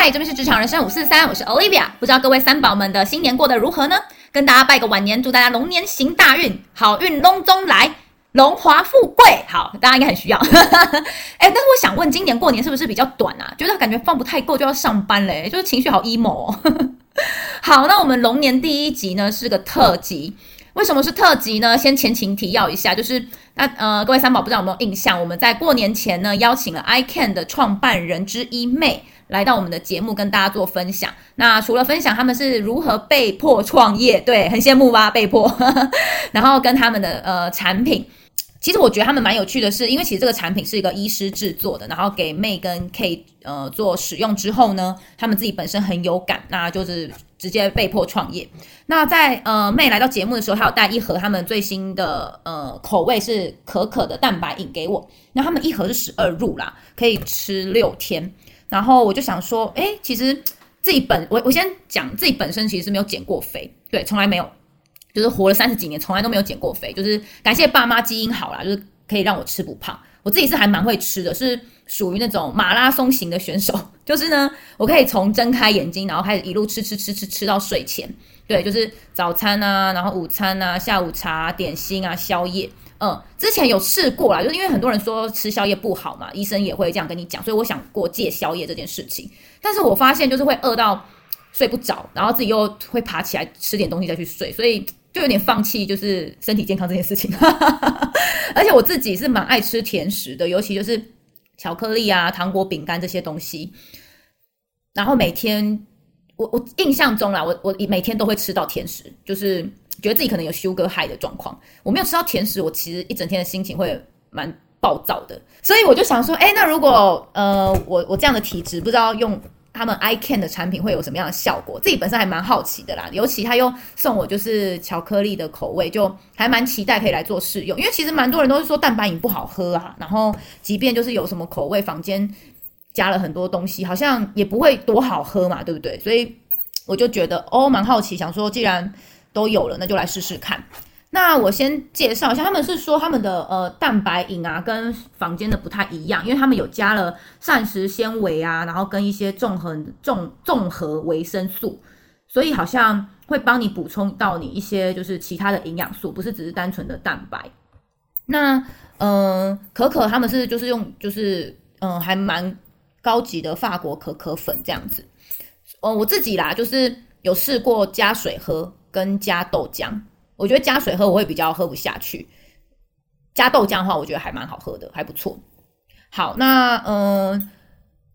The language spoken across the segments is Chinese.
嗨，这边是职场人生五四三，我是 Olivia。不知道各位三宝们的新年过得如何呢？跟大家拜个晚年，祝大家龙年行大运，好运隆中来，荣华富贵。好，大家应该很需要。哎，但是我想问，今年过年是不是比较短啊？觉得感觉放不太够就要上班嘞，就是情绪好 emo 哦。好，那我们龙年第一集呢是个特辑。为什么是特辑呢？先前情提要一下，就是那呃，各位三宝不知道有没有印象？我们在过年前呢，邀请了 iCAN 的创办人之一妹来到我们的节目，跟大家做分享。那除了分享他们是如何被迫创业，对，很羡慕吧？被迫，然后跟他们的呃产品。其实我觉得他们蛮有趣的是，因为其实这个产品是一个医师制作的，然后给妹跟 K 呃做使用之后呢，他们自己本身很有感，那就是直接被迫创业。那在呃妹来到节目的时候，她有带一盒他们最新的呃口味是可可的蛋白饮给我，那他们一盒是十二入啦，可以吃六天。然后我就想说，诶，其实自己本我我先讲自己本身其实是没有减过肥，对，从来没有。就是活了三十几年，从来都没有减过肥。就是感谢爸妈基因好啦，就是可以让我吃不胖。我自己是还蛮会吃的，是属于那种马拉松型的选手。就是呢，我可以从睁开眼睛，然后开始一路吃吃吃吃吃到睡前。对，就是早餐啊，然后午餐啊，下午茶、点心啊，宵夜。嗯，之前有试过啦，就是因为很多人说吃宵夜不好嘛，医生也会这样跟你讲，所以我想过戒宵夜这件事情。但是我发现就是会饿到睡不着，然后自己又会爬起来吃点东西再去睡，所以。就有点放弃，就是身体健康这件事情。而且我自己是蛮爱吃甜食的，尤其就是巧克力啊、糖果、饼干这些东西。然后每天，我我印象中啦，我我每天都会吃到甜食，就是觉得自己可能有 sugar high 的状况。我没有吃到甜食，我其实一整天的心情会蛮暴躁的。所以我就想说，哎，那如果呃，我我这样的体质，不知道用。他们 iCAN 的产品会有什么样的效果？自己本身还蛮好奇的啦，尤其他又送我就是巧克力的口味，就还蛮期待可以来做试用。因为其实蛮多人都是说蛋白饮不好喝啊，然后即便就是有什么口味，房间加了很多东西，好像也不会多好喝嘛，对不对？所以我就觉得哦，蛮好奇，想说既然都有了，那就来试试看。那我先介绍一下，他们是说他们的呃蛋白饮啊，跟坊间的不太一样，因为他们有加了膳食纤维啊，然后跟一些综合综综合维生素，所以好像会帮你补充到你一些就是其他的营养素，不是只是单纯的蛋白。那嗯、呃，可可他们是就是用就是嗯、呃、还蛮高级的法国可可粉这样子。哦、我自己啦，就是有试过加水喝跟加豆浆。我觉得加水喝我会比较喝不下去，加豆浆的话，我觉得还蛮好喝的，还不错。好，那嗯、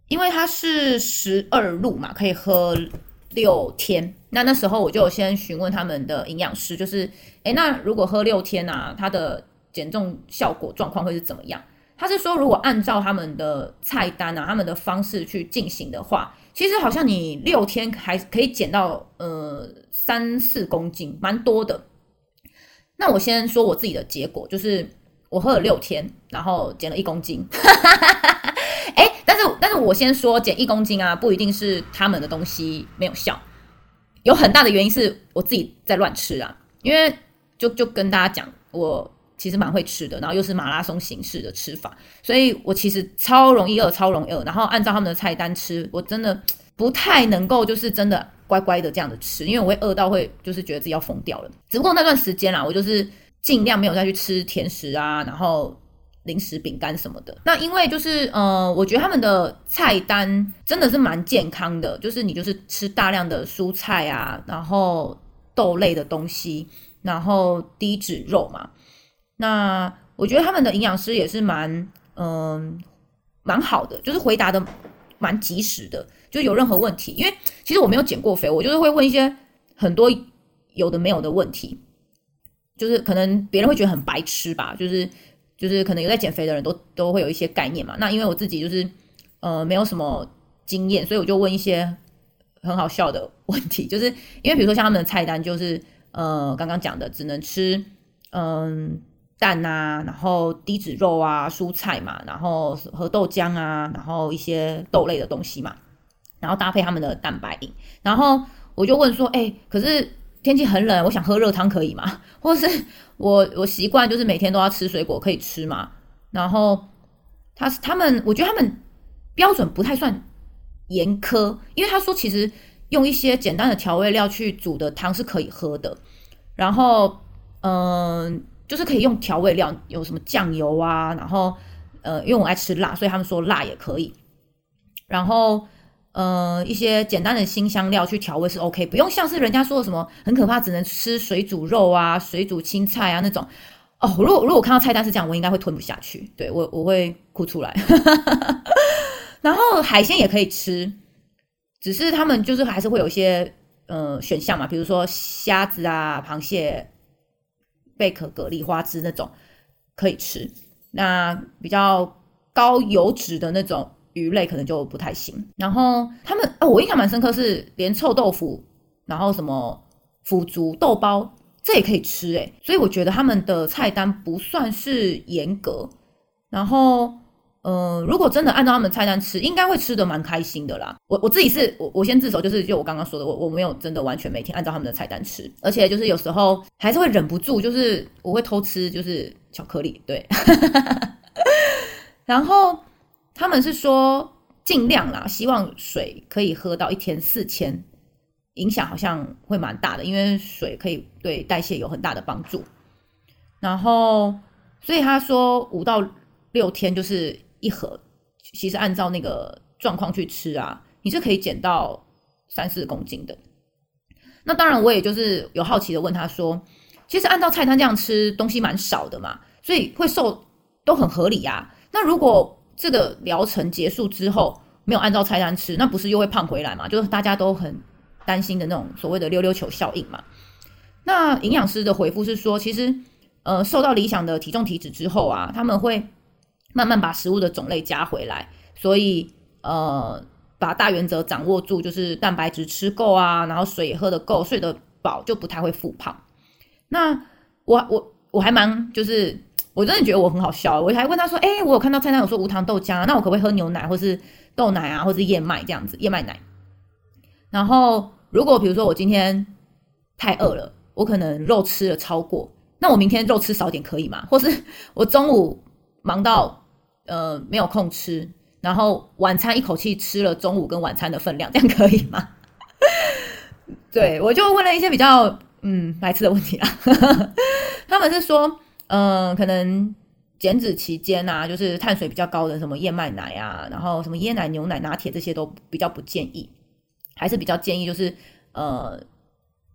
因为它是十二路嘛，可以喝六天。那那时候我就先询问他们的营养师，就是，诶，那如果喝六天啊，它的减重效果状况会是怎么样？他是说，如果按照他们的菜单啊，他们的方式去进行的话，其实好像你六天还可以减到呃三四公斤，蛮多的。那我先说我自己的结果，就是我喝了六天，然后减了一公斤。哎，但是但是我先说减一公斤啊，不一定是他们的东西没有效，有很大的原因是我自己在乱吃啊。因为就就跟大家讲，我其实蛮会吃的，然后又是马拉松形式的吃法，所以我其实超容易饿，超容易饿。然后按照他们的菜单吃，我真的不太能够，就是真的。乖乖的这样子吃，因为我会饿到会就是觉得自己要疯掉了。只不过那段时间啦，我就是尽量没有再去吃甜食啊，然后零食、饼干什么的。那因为就是呃，我觉得他们的菜单真的是蛮健康的，就是你就是吃大量的蔬菜啊，然后豆类的东西，然后低脂肉嘛。那我觉得他们的营养师也是蛮嗯蛮好的，就是回答的蛮及时的。就有任何问题，因为其实我没有减过肥，我就是会问一些很多有的没有的问题，就是可能别人会觉得很白痴吧，就是就是可能有在减肥的人都都会有一些概念嘛。那因为我自己就是呃没有什么经验，所以我就问一些很好笑的问题，就是因为比如说像他们的菜单就是呃刚刚讲的只能吃嗯、蛋啊，然后低脂肉啊，蔬菜嘛，然后喝豆浆啊，然后一些豆类的东西嘛。然后搭配他们的蛋白饮，然后我就问说：“哎，可是天气很冷，我想喝热汤可以吗？或是我我习惯就是每天都要吃水果，可以吃吗？”然后他他们，我觉得他们标准不太算严苛，因为他说其实用一些简单的调味料去煮的汤是可以喝的，然后嗯、就是可以用调味料，有什么酱油啊，然后呃，因为我爱吃辣，所以他们说辣也可以，然后呃，一些简单的辛香料去调味是 OK，不用像是人家说的什么很可怕，只能吃水煮肉啊、水煮青菜啊那种。哦，如果如果我看到菜单是这样，我应该会吞不下去，对，我我会哭出来。然后海鲜也可以吃，只是他们就是还是会有一些呃选项嘛，比如说虾子啊、螃蟹、贝壳、蛤蜊、花枝那种可以吃。那比较高油脂的那种鱼类可能就不太行。然后他们哦，我印象蛮深刻是连臭豆腐，然后什么腐竹、豆包。这也可以吃诶，所以我觉得他们的菜单不算是严格。然后，呃，如果真的按照他们菜单吃，应该会吃得蛮开心的啦。我我自己是我我先自首，就是就我刚刚说的，我我没有真的完全每天按照他们的菜单吃，而且就是有时候还是会忍不住，就是我会偷吃，就是巧克力，对。然后他们是说尽量啦，希望水可以喝到一天四千。影响好像会蛮大的，因为水可以对代谢有很大的帮助。然后，所以他说五到六天就是一盒，其实按照那个状况去吃啊，你是可以减到三四公斤的。那当然，我也就是有好奇的问他说，其实按照菜单这样吃东西蛮少的嘛，所以会瘦都很合理呀。那如果这个疗程结束之后没有按照菜单吃，那不是又会胖回来嘛？就是大家都很。担心的那种所谓的溜溜球效应嘛，那营养师的回复是说，其实呃，瘦到理想的体重体脂之后啊，他们会慢慢把食物的种类加回来，所以呃，把大原则掌握住，就是蛋白质吃够啊，然后水喝得够，睡得饱，就不太会复胖。那我我我还蛮就是我真的觉得我很好笑，我还问他说，哎，我有看到菜单有说无糖豆浆，那我可不可以喝牛奶或是豆奶啊，或是燕麦这样子，燕麦奶？然后，如果比如说我今天太饿了，我可能肉吃了超过，那我明天肉吃少点可以吗？或是我中午忙到呃没有空吃，然后晚餐一口气吃了中午跟晚餐的分量，这样可以吗？对，我就问了一些比较嗯白痴的问题啊。他们是说，嗯、可能减脂期间啊，就是碳水比较高的什么燕麦奶啊，然后什么椰奶、牛奶、拿铁这些都比较不建议。还是比较建议就是，呃，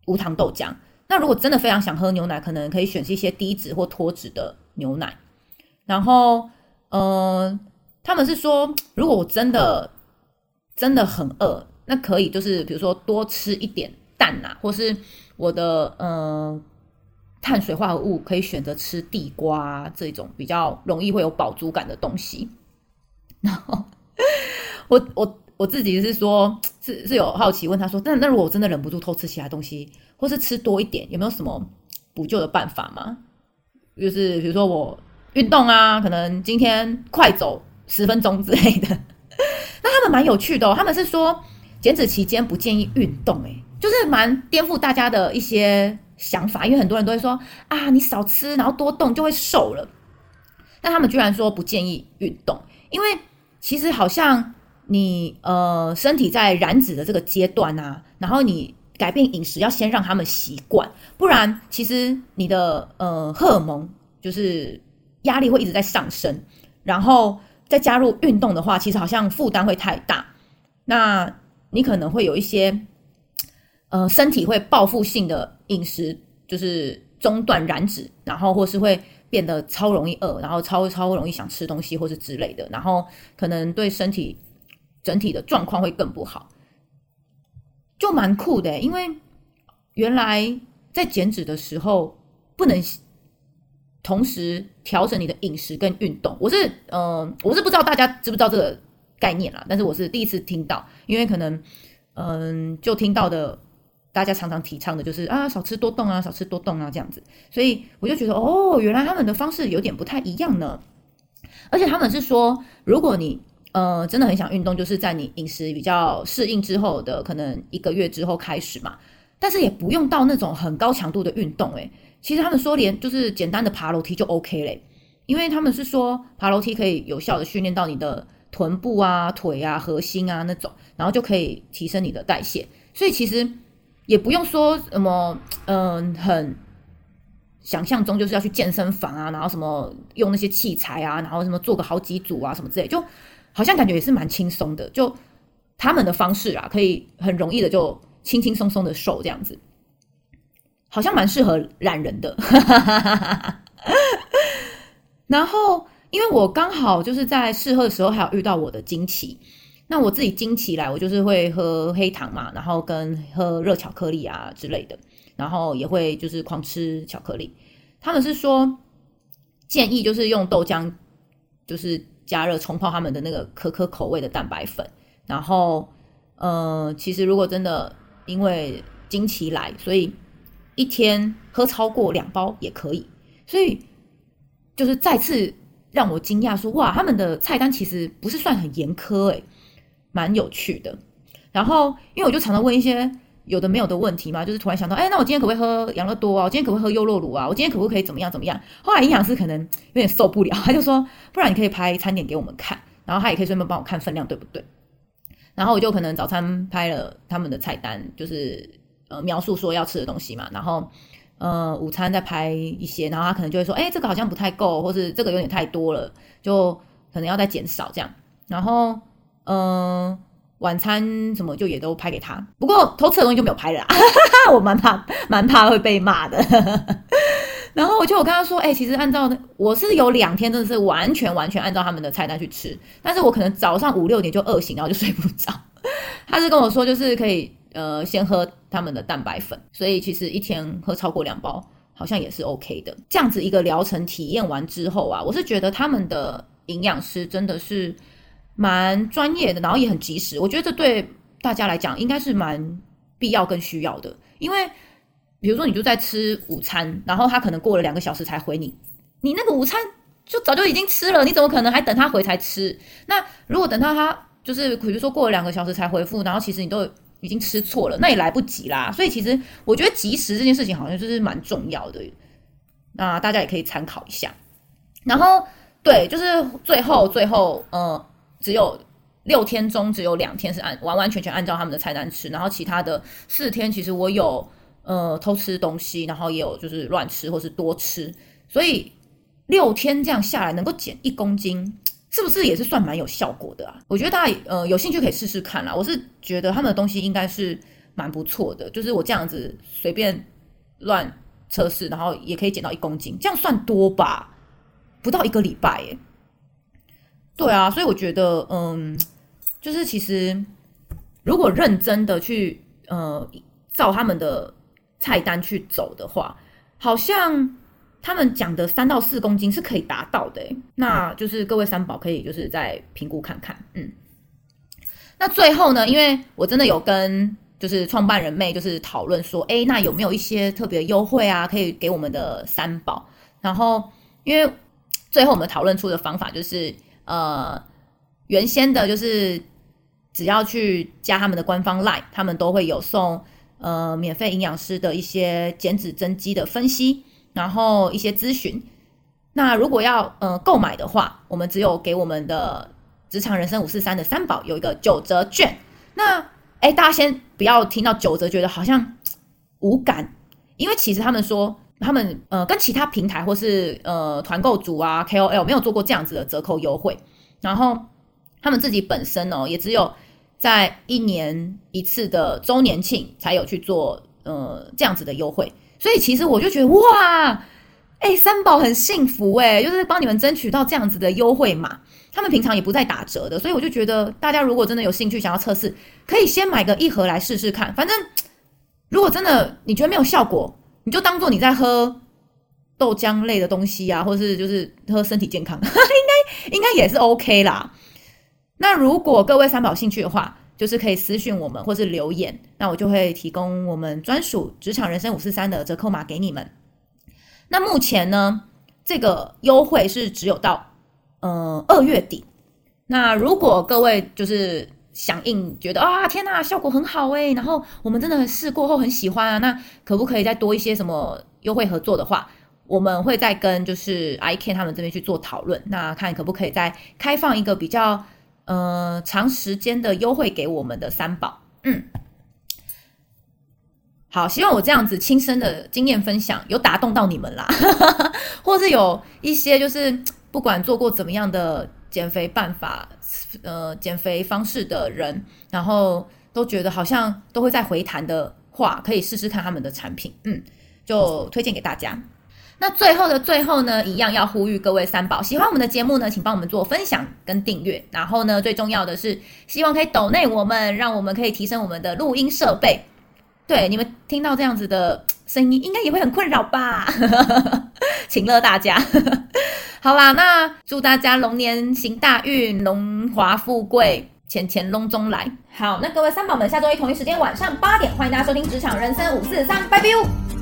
无糖豆浆。那如果真的非常想喝牛奶，可能可以选一些低脂或脱脂的牛奶。然后，呃，他们是说，如果我真的真的很饿，那可以就是比如说多吃一点蛋呐，或是我的呃碳水化合物可以选择吃地瓜这种比较容易会有饱足感的东西。然后，我我。我自己是说，是是有好奇问他说，那那如果我真的忍不住偷吃其他东西，或是吃多一点，有没有什么补救的办法吗？就是比如说我运动啊，可能今天快走十分钟之类的。那他们蛮有趣的哦，他们是说减脂期间不建议运动，诶，就是蛮颠覆大家的一些想法，因为很多人都会说啊，你少吃然后多动就会瘦了。但他们居然说不建议运动，因为其实好像。你呃，身体在燃脂的这个阶段啊，然后你改变饮食，要先让他们习惯，不然其实你的呃荷尔蒙就是压力会一直在上升，然后再加入运动的话，其实好像负担会太大，那你可能会有一些呃身体会报复性的饮食，就是中断燃脂，然后或是会变得超容易饿，然后超超容易想吃东西或是之类的，然后可能对身体。整体的状况会更不好，就蛮酷的。因为原来在减脂的时候不能同时调整你的饮食跟运动。我是嗯、我是不知道大家知不知道这个概念啦，但是我是第一次听到，因为可能嗯、就听到的大家常常提倡的就是啊，少吃多动啊，少吃多动啊这样子，所以我就觉得哦，原来他们的方式有点不太一样呢。而且他们是说，如果你呃，真的很想运动，就是在你饮食比较适应之后的可能一个月之后开始嘛。但是也不用到那种很高强度的运动，诶，其实他们说连就是简单的爬楼梯就 OK 嘞，因为他们是说爬楼梯可以有效的训练到你的臀部啊、腿啊、核心啊那种，然后就可以提升你的代谢。所以其实也不用说什么，嗯，很想象中就是要去健身房啊，然后什么用那些器材啊，然后什么做个好几组啊什么之类，就好像感觉也是蛮轻松的。就他们的方式啊，可以很容易的就轻轻松松的瘦这样子，好像蛮适合懒人的。然后。因为我刚好就是在试喝的时候，还有遇到我的经期。那我自己经期来，我就是会喝黑糖嘛，然后跟喝热巧克力啊之类的，然后也会就是狂吃巧克力。他们是说建议就是用豆浆，就是加热冲泡他们的那个可可口味的蛋白粉。然后，呃，其实如果真的因为经期来，所以一天喝超过两包也可以。所以就是再次。让我惊讶说，哇，他们的菜单其实不是算很严苛，诶，蛮有趣的。然后，因为我就常常问一些有的没有的问题嘛，就是突然想到，哎，那我今天可不可以喝养乐多啊？我今天可不可以喝优酪乳啊？我今天可不可以怎么样怎么样？后来营养师可能有点受不了，他就说，不然你可以拍餐点给我们看，然后他也可以顺便帮我看分量，对不对？然后我就可能早餐拍了他们的菜单，就是呃描述说要吃的东西嘛，然后。呃，午餐再拍一些，然后他可能就会说，哎，这个好像不太够，或是这个有点太多了，就可能要再减少这样。然后，嗯、晚餐什么就也都拍给他。不过偷吃的东西就没有拍了啦，我蛮怕，蛮怕会被骂的。然后我就我跟他说，哎，其实按照我是有两天真的是完全完全按照他们的菜单去吃，但是我可能早上五六点就饿醒，然后就睡不着。他是跟我说，就是可以。呃，先喝他们的蛋白粉，所以其实一天喝超过两包，好像也是 OK 的。这样子一个疗程体验完之后啊，我是觉得他们的营养师真的是蛮专业的，然后也很及时。我觉得这对大家来讲应该是蛮必要跟需要的，因为比如说你就在吃午餐，然后他可能过了两个小时才回你，你那个午餐就早就已经吃了，你怎么可能还等他回才吃？那如果等到他就是比如说过了两个小时才回复，然后其实你都。已经吃错了，那也来不及啦。所以其实我觉得及时这件事情好像就是蛮重要的，那大家也可以参考一下。然后对，就是最后最后呃，只有六天中只有两天是按完完全全按照他们的菜单吃，然后其他的四天其实我有呃偷吃东西，然后也有就是乱吃或是多吃，所以六天这样下来能够减一公斤。是不是也是算蛮有效果的啊？我觉得大家呃有兴趣可以试试看啦。我是觉得他们的东西应该是蛮不错的，就是我这样子随便乱测试，然后也可以减到一公斤，这样算多吧？不到一个礼拜耶。对啊，所以我觉得嗯，就是其实如果认真的去呃照他们的菜单去走的话，好像。他们讲的三到四公斤是可以达到的，那就是各位三宝可以就是再评估看看，嗯。那最后呢，因为我真的有跟就是创办人妹就是讨论说，诶，那有没有一些特别优惠啊，可以给我们的三宝？然后因为最后我们讨论出的方法就是，呃，原先的就是只要去加他们的官方 LINE，他们都会有送呃免费营养师的一些减脂增肌的分析。然后一些咨询，那如果要呃购买的话，我们只有给我们的职场人生五四三的三宝有一个九折券。那哎，大家先不要听到九折觉得好像无感，因为其实他们说他们呃跟其他平台或是呃团购组啊 KOL 没有做过这样子的折扣优惠，然后他们自己本身哦也只有在一年一次的周年庆才有去做呃这样子的优惠。所以其实我就觉得哇，哎、三宝很幸福哎，就是帮你们争取到这样子的优惠码，他们平常也不再打折的，所以我就觉得大家如果真的有兴趣想要测试，可以先买个一盒来试试看。反正如果真的你觉得没有效果，你就当做你在喝豆浆类的东西啊，或是就是喝身体健康，应该应该也是 OK 啦。那如果各位三宝兴趣的话，就是可以私讯我们，或是留言，那我就会提供我们专属职场人生五四三的折扣码给你们。那目前呢，这个优惠是只有到呃二月底。那如果各位就是响应，觉得啊天呐，效果很好诶，然后我们真的试过后很喜欢啊，那可不可以再多一些什么优惠合作的话，我们会再跟就是 ICAN 他们这边去做讨论，那看可不可以再开放一个比较。呃长时间的优惠给我们的三宝。嗯，好，希望我这样子亲身的经验分享有打动到你们啦，或是有一些就是不管做过怎么样的减肥办法，呃，减肥方式的人，然后都觉得好像都会在回弹的话，可以试试看他们的产品，嗯，就推荐给大家。那最后的最后呢，一样要呼吁各位三宝，喜欢我们的节目呢，请帮我们做分享跟订阅。然后呢，最重要的是，希望可以抖内我们，让我们可以提升我们的录音设备。对，你们听到这样子的声音，应该也会很困扰吧？请乐大家。好啦，那祝大家龙年行大运，荣华富贵，钱钱隆中来。好，那各位三宝们，下周一同一时间晚上八点，欢迎大家收听《职场人生五四三》，拜拜。